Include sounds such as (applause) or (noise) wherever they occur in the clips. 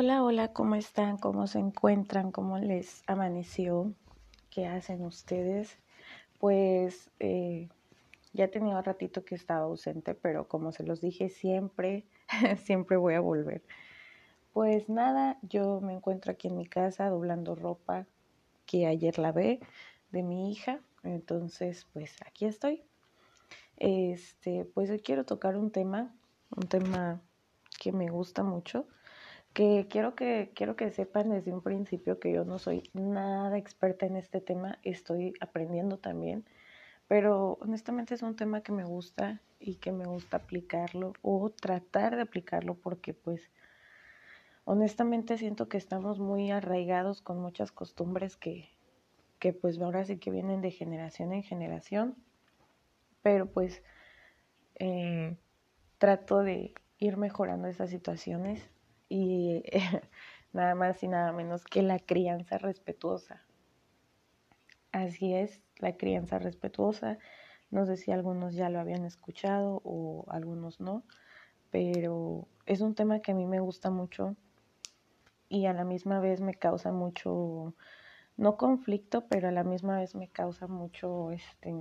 Hola, hola, ¿cómo están? ¿Cómo se encuentran? ¿Cómo les amaneció? ¿Qué hacen ustedes? Pues eh, ya tenía un ratito que estaba ausente, pero como se los dije siempre, (laughs) siempre voy a volver. Pues nada, yo me encuentro aquí en mi casa doblando ropa que ayer lavé de mi hija, entonces pues aquí estoy. Este, pues hoy quiero tocar un tema, un tema que me gusta mucho que quiero que quiero que sepan desde un principio que yo no soy nada experta en este tema, estoy aprendiendo también, pero honestamente es un tema que me gusta y que me gusta aplicarlo o tratar de aplicarlo porque pues honestamente siento que estamos muy arraigados con muchas costumbres que que pues ahora sí que vienen de generación en generación, pero pues eh, trato de ir mejorando esas situaciones y (laughs) nada más y nada menos que la crianza respetuosa. Así es, la crianza respetuosa. No sé si algunos ya lo habían escuchado o algunos no, pero es un tema que a mí me gusta mucho y a la misma vez me causa mucho, no conflicto, pero a la misma vez me causa mucho, este,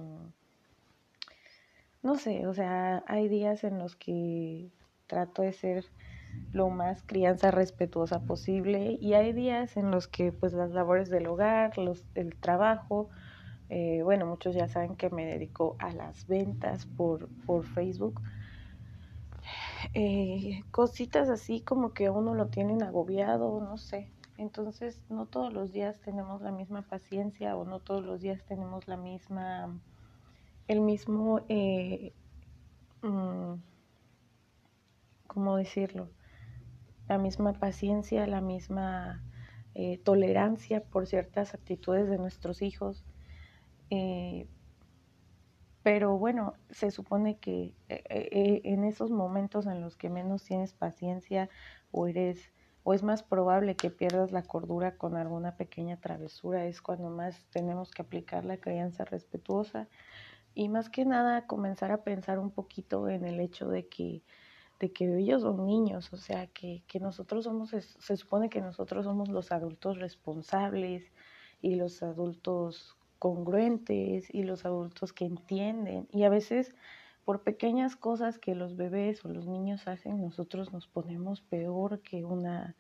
no sé, o sea, hay días en los que trato de ser lo más crianza respetuosa posible y hay días en los que pues las labores del hogar, los, el trabajo, eh, bueno, muchos ya saben que me dedico a las ventas por, por Facebook. Eh, cositas así como que uno lo tienen agobiado, no sé. Entonces, no todos los días tenemos la misma paciencia o no todos los días tenemos la misma, el mismo, eh, mm, ¿cómo decirlo? La misma paciencia, la misma eh, tolerancia por ciertas actitudes de nuestros hijos. Eh, pero bueno, se supone que eh, en esos momentos en los que menos tienes paciencia o eres o es más probable que pierdas la cordura con alguna pequeña travesura, es cuando más tenemos que aplicar la crianza respetuosa y más que nada comenzar a pensar un poquito en el hecho de que de que ellos son niños, o sea, que, nosotros somos, se supone que nosotros somos los adultos responsables y los adultos congruentes y los adultos que entienden. Y a veces por pequeñas cosas que los bebés o los niños hacen, nosotros nos ponemos peor que una,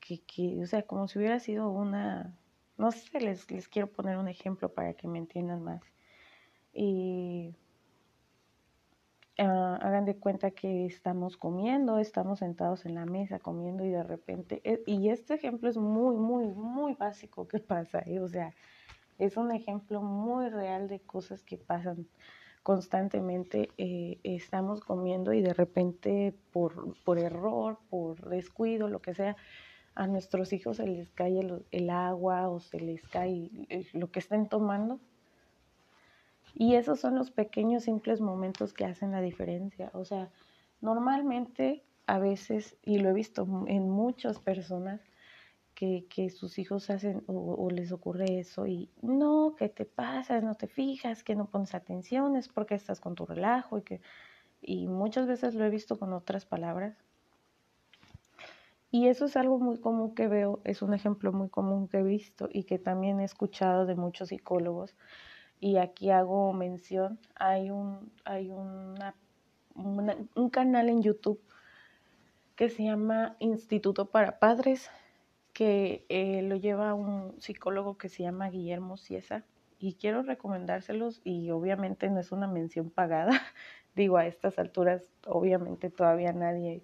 que, que o sea, como si hubiera sido una, no sé, les, les quiero poner un ejemplo para que me entiendan más. Y Ah, hagan de cuenta que estamos comiendo, estamos sentados en la mesa comiendo y de repente, eh, y este ejemplo es muy, muy, muy básico que (laughs) pasa, ¿eh? o sea, es un ejemplo muy real de cosas que pasan constantemente. Eh, estamos comiendo y de repente por, por error, por descuido, lo que sea, a nuestros hijos se les cae el, el agua o se les cae lo que estén tomando y esos son los pequeños, simples momentos que hacen la diferencia. O sea, normalmente a veces, y lo he visto en muchas personas, que, que sus hijos hacen o, les ocurre eso y no, que te pasas, no te fijas, que no pones atención, es porque estás con tu relajo y que y muchas veces lo he visto con otras palabras. Y eso es algo muy común que veo, es un ejemplo muy común que he visto y que también he escuchado de muchos psicólogos y aquí hago mención, hay un, hay una, un canal en YouTube que se llama Instituto para Padres, que eh, lo lleva un psicólogo que se llama Guillermo Ciesa, y quiero recomendárselos y obviamente no es una mención pagada, (laughs) digo a estas alturas obviamente todavía nadie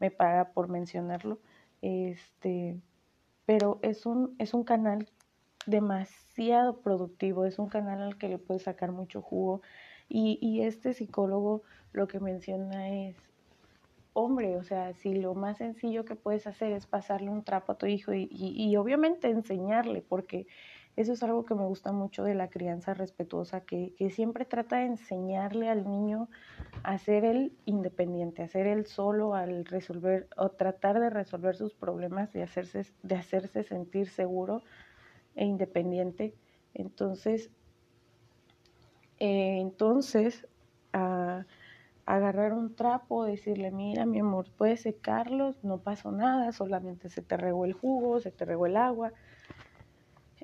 me paga por mencionarlo, este, pero es un, es un canal demasiado productivo, es un canal al que le puedes sacar mucho jugo. Y, y este psicólogo lo que menciona es, hombre, o sea, si lo más sencillo que puedes hacer es pasarle un trapo a tu hijo y, y, obviamente enseñarle, porque eso es algo que me gusta mucho de la crianza respetuosa, que, que, siempre trata de enseñarle al niño a ser él independiente, a ser él solo, al resolver o tratar de resolver sus problemas, de hacerse, de hacerse sentir seguro e independiente. Entonces, eh, entonces, ah, agarrar un trapo, decirle, mira, mi amor, puedes secarlos, no pasó nada, solamente se te regó el jugo, se te regó el agua.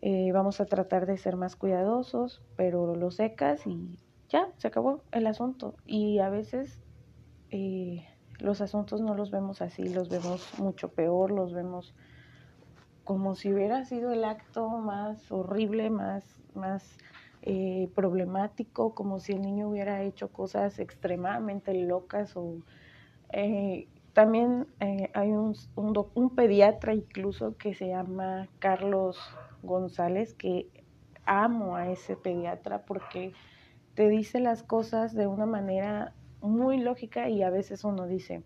Eh, vamos a tratar de ser más cuidadosos, pero lo secas y ya, se acabó el asunto. Y a veces eh, los asuntos no los vemos así, los vemos mucho peor, los vemos como si hubiera sido el acto más horrible, más, más eh, problemático, como si el niño hubiera hecho cosas extremadamente locas o eh, también eh, hay un, un, pediatra incluso que se llama Carlos González, que amo a ese pediatra porque te dice las cosas de una manera muy lógica y a veces uno dice,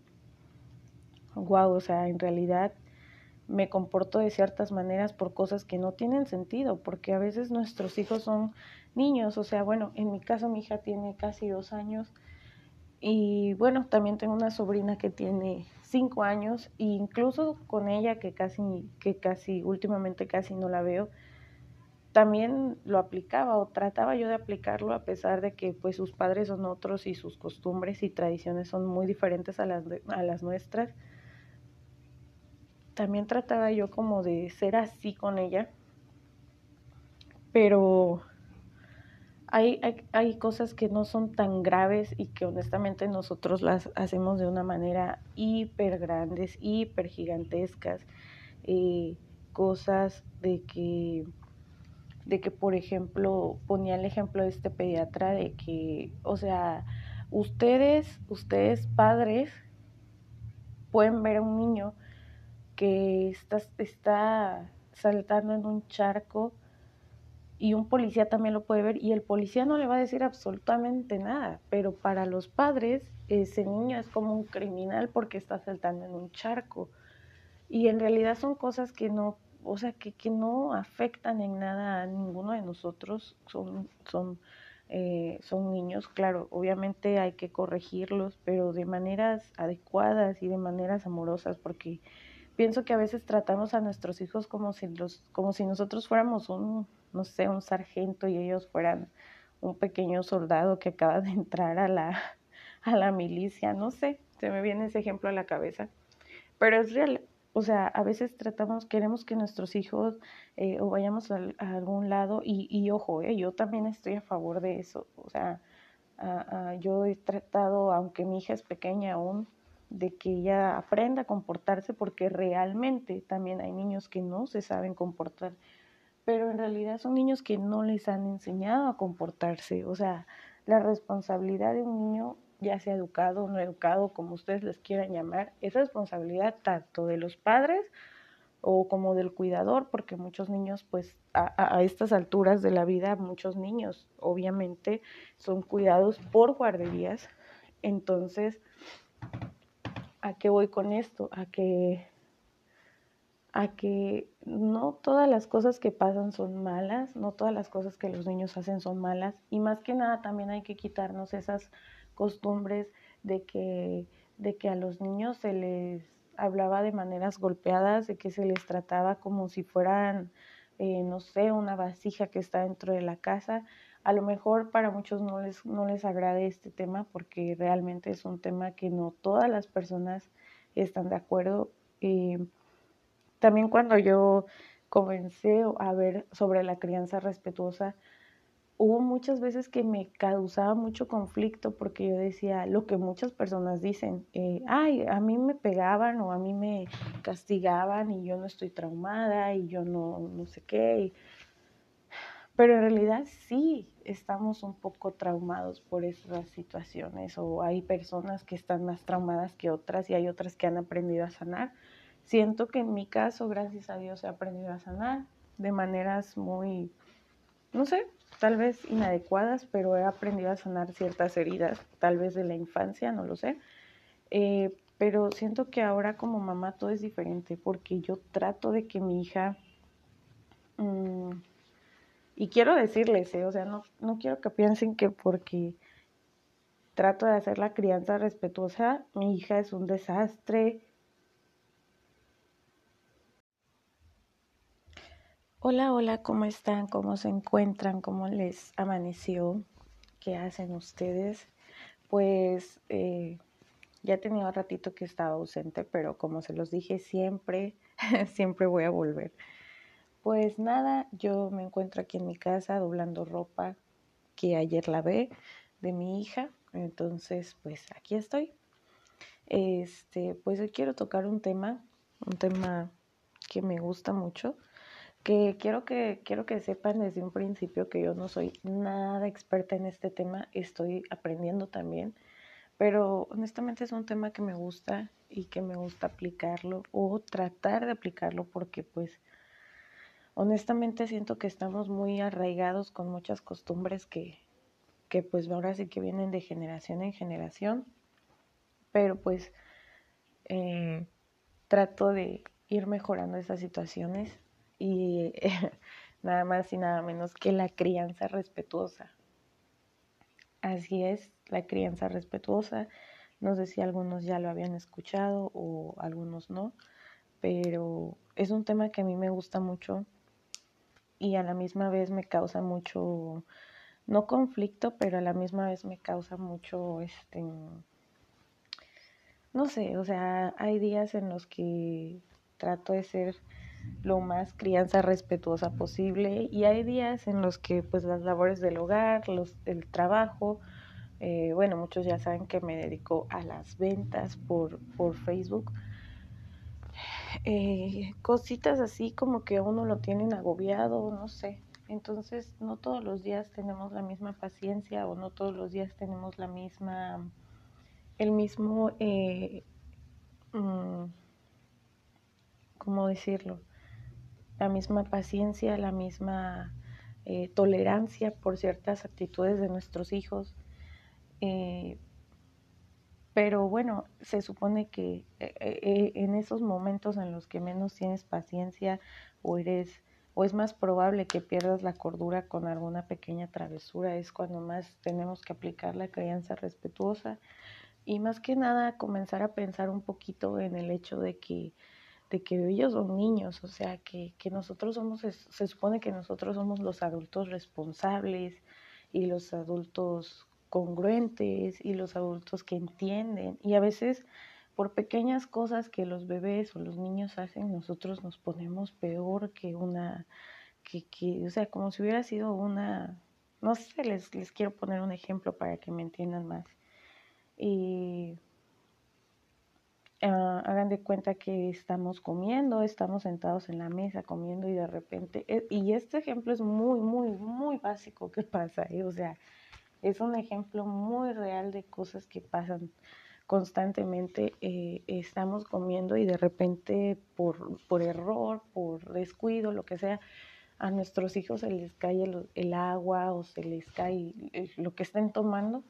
wow, o sea, en realidad me comporto de ciertas maneras por cosas que no tienen sentido, porque a veces nuestros hijos son niños, o sea, bueno, en mi caso mi hija tiene casi dos años y bueno, también tengo una sobrina que tiene cinco años e incluso con ella que casi, que casi, últimamente casi no la veo, también lo aplicaba o trataba yo de aplicarlo a pesar de que pues sus padres son otros y sus costumbres y tradiciones son muy diferentes a las, a las nuestras. También trataba yo como de ser así con ella, pero hay, hay, hay, cosas que no son tan graves y que honestamente nosotros las hacemos de una manera hiper grandes, hiper gigantescas. Eh, cosas de que de que, por ejemplo, ponía el ejemplo de este pediatra de que, o sea, ustedes, ustedes padres, pueden ver a un niño que está, está saltando en un charco y un policía también lo puede ver y el policía no le va a decir absolutamente nada, pero para los padres ese niño es como un criminal porque está saltando en un charco. Y en realidad son cosas que no o sea, que, que no afectan en nada a ninguno de nosotros, son, son, eh, son niños, claro, obviamente hay que corregirlos, pero de maneras adecuadas y de maneras amorosas, porque pienso que a veces tratamos a nuestros hijos como si, los, como si nosotros fuéramos un, no sé, un sargento y ellos fueran un pequeño soldado que acaba de (laughs) entrar a la, a la milicia, no sé, se me viene ese ejemplo a la cabeza, pero es real, o sea, a veces tratamos, queremos que nuestros hijos eh, o vayamos a, algún lado y, y ojo, eh, yo también estoy a favor de eso. O sea, yo he tratado, aunque mi hija es pequeña aún, de que ella aprenda a comportarse porque realmente también hay niños que no se saben comportar, pero en realidad son niños que no les han enseñado a comportarse. O sea, la responsabilidad de un niño ya sea educado o no educado, como ustedes les quieran llamar, es responsabilidad tanto de los padres o como del cuidador, porque muchos niños, pues a, a, estas alturas de la vida, muchos niños obviamente son cuidados por guarderías. Entonces, ¿a qué voy con esto? A que, a que no todas las cosas que pasan son malas, no todas las cosas que los niños hacen son malas, y más que nada también hay que quitarnos esas costumbres de que, de que a los niños se les hablaba de maneras golpeadas, de que se les trataba como si fueran, eh, no sé, una vasija que está dentro de la casa. A lo mejor para muchos no les, no les agrade este tema porque realmente es un tema que no todas las personas están de acuerdo. Eh, también cuando yo comencé a ver sobre la crianza respetuosa, hubo muchas veces que me causaba mucho conflicto porque yo decía lo que muchas personas dicen, eh, ay, a mí me pegaban o a mí me castigaban y yo no estoy traumada y yo no, no sé qué. Pero en realidad sí estamos un poco traumados por esas situaciones o hay personas que están más traumadas que otras y hay otras que han aprendido a sanar. Siento que en mi caso, gracias a Dios, he aprendido a sanar de maneras muy, no sé, tal vez inadecuadas, pero he aprendido a sanar ciertas heridas, tal vez de la infancia, no lo sé. Eh, pero siento que ahora como mamá todo es diferente porque yo trato de que mi hija, mm, y quiero decirles, eh, o sea, no, no quiero que piensen que porque trato de hacer la crianza respetuosa, mi hija es un desastre, Hola, hola, ¿cómo están? ¿Cómo se encuentran? ¿Cómo les amaneció? ¿Qué hacen ustedes? pues eh, ya tenía ratito que estaba ausente, pero como se los dije, siempre, (laughs) siempre voy a volver. Pues nada, yo me encuentro aquí en mi casa doblando ropa que ayer lavé de mi hija, entonces pues aquí estoy. Este, pues hoy quiero tocar un tema, un tema que me gusta mucho, que quiero que quiero que sepan desde un principio que yo no soy nada experta en este tema, estoy aprendiendo también, pero honestamente es un tema que me gusta y que me gusta aplicarlo o tratar de aplicarlo porque pues honestamente siento que estamos muy arraigados con muchas costumbres que, que pues ahora sí que vienen de generación en generación, pero pues eh, trato de ir mejorando esas situaciones y (laughs) nada más y nada menos que la crianza respetuosa. Así es, la crianza respetuosa. No sé si algunos ya lo habían escuchado o algunos no, pero es un tema que a mí me gusta mucho y a la misma vez me causa mucho, no conflicto, pero a la misma vez me causa mucho, este, no sé, o sea, hay días en los que trato de ser lo más crianza respetuosa posible y hay días en los que pues las labores del hogar, los, el trabajo, eh, bueno, muchos ya saben que me dedico a las ventas por, por Facebook, eh, cositas así como que uno lo tienen agobiado, no sé. Entonces, no todos los días tenemos la misma paciencia o no todos los días tenemos la misma, el mismo, eh, mm, ¿cómo decirlo? La misma paciencia, la misma eh, tolerancia por ciertas actitudes de nuestros hijos. Pero bueno, se supone que eh, eh, en esos momentos en los que menos tienes paciencia o eres o es más probable que pierdas la cordura con alguna pequeña travesura, es cuando más tenemos que aplicar la crianza respetuosa. Y más que nada comenzar a pensar un poquito en el hecho de que de que ellos son niños, o sea, que, que nosotros somos, se supone que nosotros somos los adultos responsables y los adultos congruentes y los adultos que entienden. Y a veces por pequeñas cosas que los bebés o los niños hacen, nosotros nos ponemos peor que una, que, que o sea, como si hubiera sido una, no sé, les, les quiero poner un ejemplo para que me entiendan más. Y ah, hagan de cuenta que estamos comiendo, estamos sentados en la mesa comiendo y de repente, eh, y este ejemplo es muy, muy, muy básico que pasa, ¿eh? o sea, es un ejemplo muy real de cosas que pasan constantemente. Eh, estamos comiendo y de repente por, por, error, por descuido, lo que sea, a nuestros hijos se les cae el, agua o se les cae lo que estén tomando.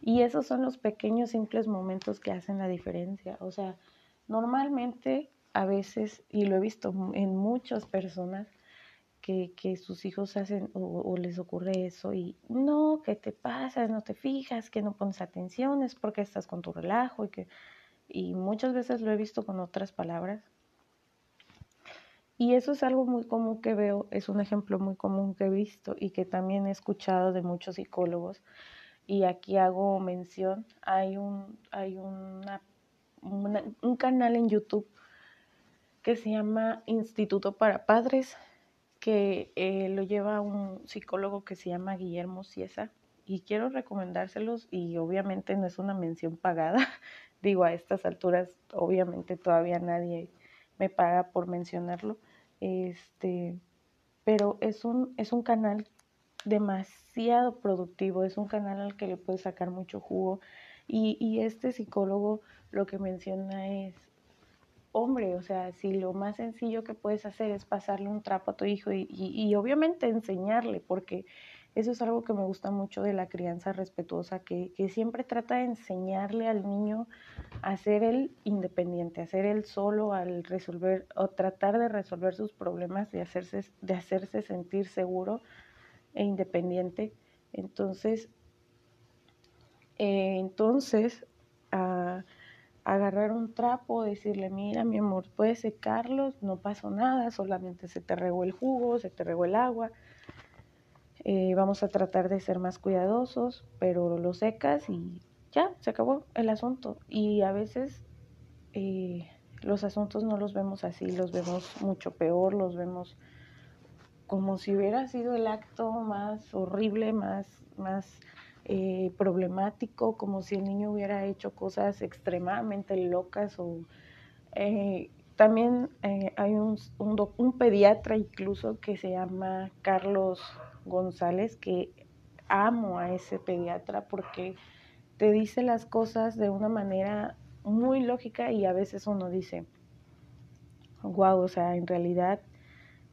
Y esos son los pequeños, simples momentos que hacen la diferencia. O sea, normalmente a veces, y lo he visto en muchas personas, que, sus hijos hacen o, les ocurre eso y no, ¿qué te pasa? No te fijas, que no pones atención, es porque estás con tu relajo y que y muchas veces lo he visto con otras palabras. Y eso es algo muy común que veo, es un ejemplo muy común que he visto y que también he escuchado de muchos psicólogos. Y aquí hago mención, hay un, hay una, un canal en YouTube que se llama Instituto para Padres que eh, lo lleva un psicólogo que se llama Guillermo Ciesa y quiero recomendárselos y obviamente no es una mención pagada. (laughs) Digo, a estas alturas obviamente todavía nadie me paga por mencionarlo. Este, pero es un, es un canal demasiado productivo, es un canal al que le puedes sacar mucho jugo y, y este psicólogo lo que menciona es hombre, o sea, si lo más sencillo que puedes hacer es pasarle un trapo a tu hijo y, obviamente enseñarle, porque eso es algo que me gusta mucho de la crianza respetuosa, que, siempre trata de enseñarle al niño a ser él independiente, a ser él solo al resolver o tratar de resolver sus problemas, de hacerse, de hacerse sentir seguro e independiente. Entonces, eh, entonces, uh, agarrar un trapo, decirle, mira, mi amor, puedes secarlos, no pasó nada, solamente se te regó el jugo, se te regó el agua. eh, vamos a tratar de ser más cuidadosos, pero lo secas y ya, se acabó el asunto. Y a veces eh, los asuntos no los vemos así, los vemos mucho peor, los vemos como si hubiera sido el acto más horrible, más, más eh, problemático, como si el niño hubiera hecho cosas extremadamente locas o eh, también eh, hay un, un, un, pediatra incluso que se llama Carlos González, que amo a ese pediatra porque te dice las cosas de una manera muy lógica y a veces uno dice, wow, o sea, en realidad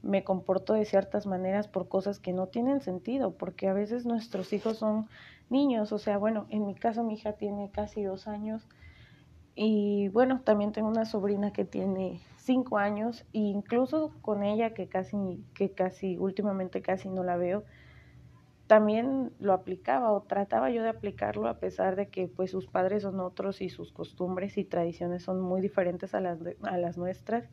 me comporto de ciertas maneras por cosas que no tienen sentido, porque a veces nuestros hijos son niños, o sea, bueno, en mi caso mi hija tiene casi dos años y bueno, también tengo una sobrina que tiene cinco años e incluso con ella que casi, que casi, últimamente casi no la veo, también lo aplicaba o trataba yo de aplicarlo a pesar de que pues sus padres son otros y sus costumbres y tradiciones son muy diferentes a las, a las nuestras.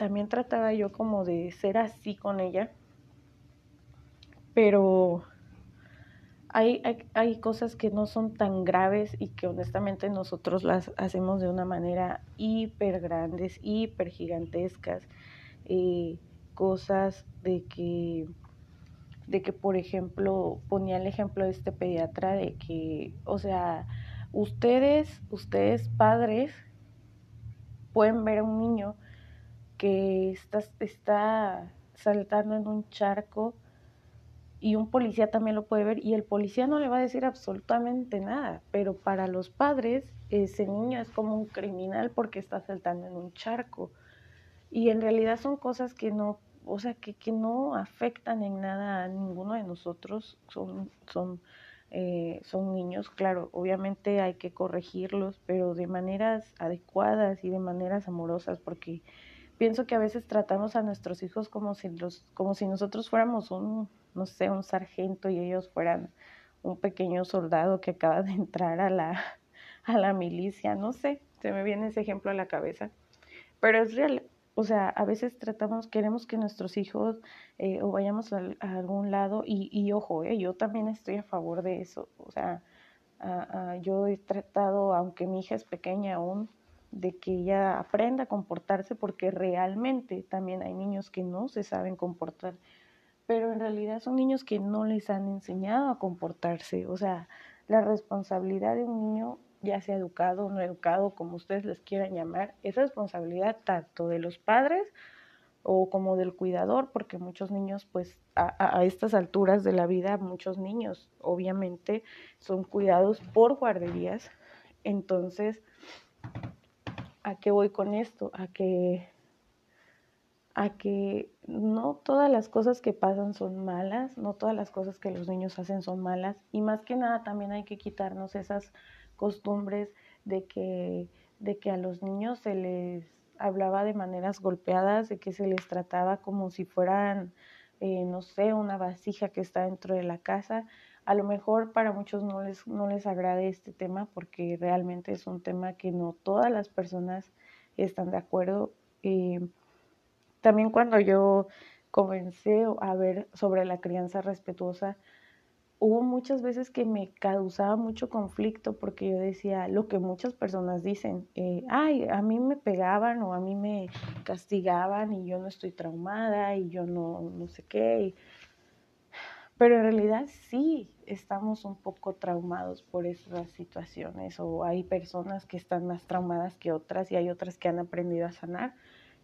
También trataba yo como de ser así con ella, pero hay, hay, cosas que no son tan graves y que honestamente nosotros las hacemos de una manera hiper grandes, hiper gigantescas. Eh, cosas de que, de que, por ejemplo, ponía el ejemplo de este pediatra de que, o sea, ustedes, ustedes padres, pueden ver a un niño que está, está saltando en un charco y un policía también lo puede ver y el policía no le va a decir absolutamente nada, pero para los padres ese niño es como un criminal porque está saltando en un charco. Y en realidad son cosas que no, o sea, que, que no afectan en nada a ninguno de nosotros, son, son, eh, son niños, claro, obviamente hay que corregirlos, pero de maneras adecuadas y de maneras amorosas porque pienso que a veces tratamos a nuestros hijos como si los, como si nosotros fuéramos un no sé, un sargento y ellos fueran un pequeño soldado que acaba de (laughs) entrar a la, a la milicia, no sé, se me viene ese ejemplo a la cabeza, pero es real, o sea, a veces tratamos, queremos que nuestros hijos eh, o vayamos a, algún lado y, y ojo, eh, yo también estoy a favor de eso, o sea, yo he tratado, aunque mi hija es pequeña aún, de que ella aprenda a comportarse porque realmente también hay niños que no se saben comportar pero en realidad son niños que no les han enseñado a comportarse. O sea, la responsabilidad de un niño, ya sea educado o no educado, como ustedes les quieran llamar, es responsabilidad tanto de los padres o como del cuidador, porque muchos niños, pues a, a, estas alturas de la vida, muchos niños obviamente son cuidados por guarderías. Entonces, ¿a qué voy con esto? A que a que no todas las cosas que pasan son malas, no todas las cosas que los niños hacen son malas y más que nada también hay que quitarnos esas costumbres de que, de que a los niños se les hablaba de maneras golpeadas, de que se les trataba como si fueran, eh, no sé, una vasija que está dentro de la casa. A lo mejor para muchos no les, no les agrade este tema porque realmente es un tema que no todas las personas están de acuerdo. Eh, también cuando yo comencé a ver sobre la crianza respetuosa, hubo muchas veces que me causaba mucho conflicto porque yo decía lo que muchas personas dicen, eh, ay, a mí me pegaban o a mí me castigaban y yo no estoy traumada y yo no, no sé qué. Pero en realidad sí estamos un poco traumados por esas situaciones o hay personas que están más traumadas que otras y hay otras que han aprendido a sanar.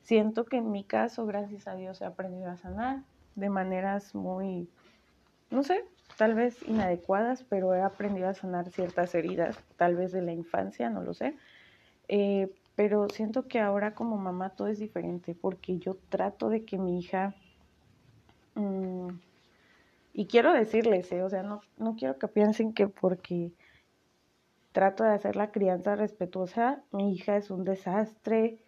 Siento que en mi caso, gracias a Dios, he aprendido a sanar de maneras muy, no sé, tal vez inadecuadas, pero he aprendido a sanar ciertas heridas, tal vez de la infancia, no lo sé. Eh, pero siento que ahora como mamá todo es diferente porque yo trato de que mi hija... Mm, y quiero decirles, eh, o sea, no, no quiero que piensen que porque trato de hacer la crianza respetuosa, mi hija es un desastre,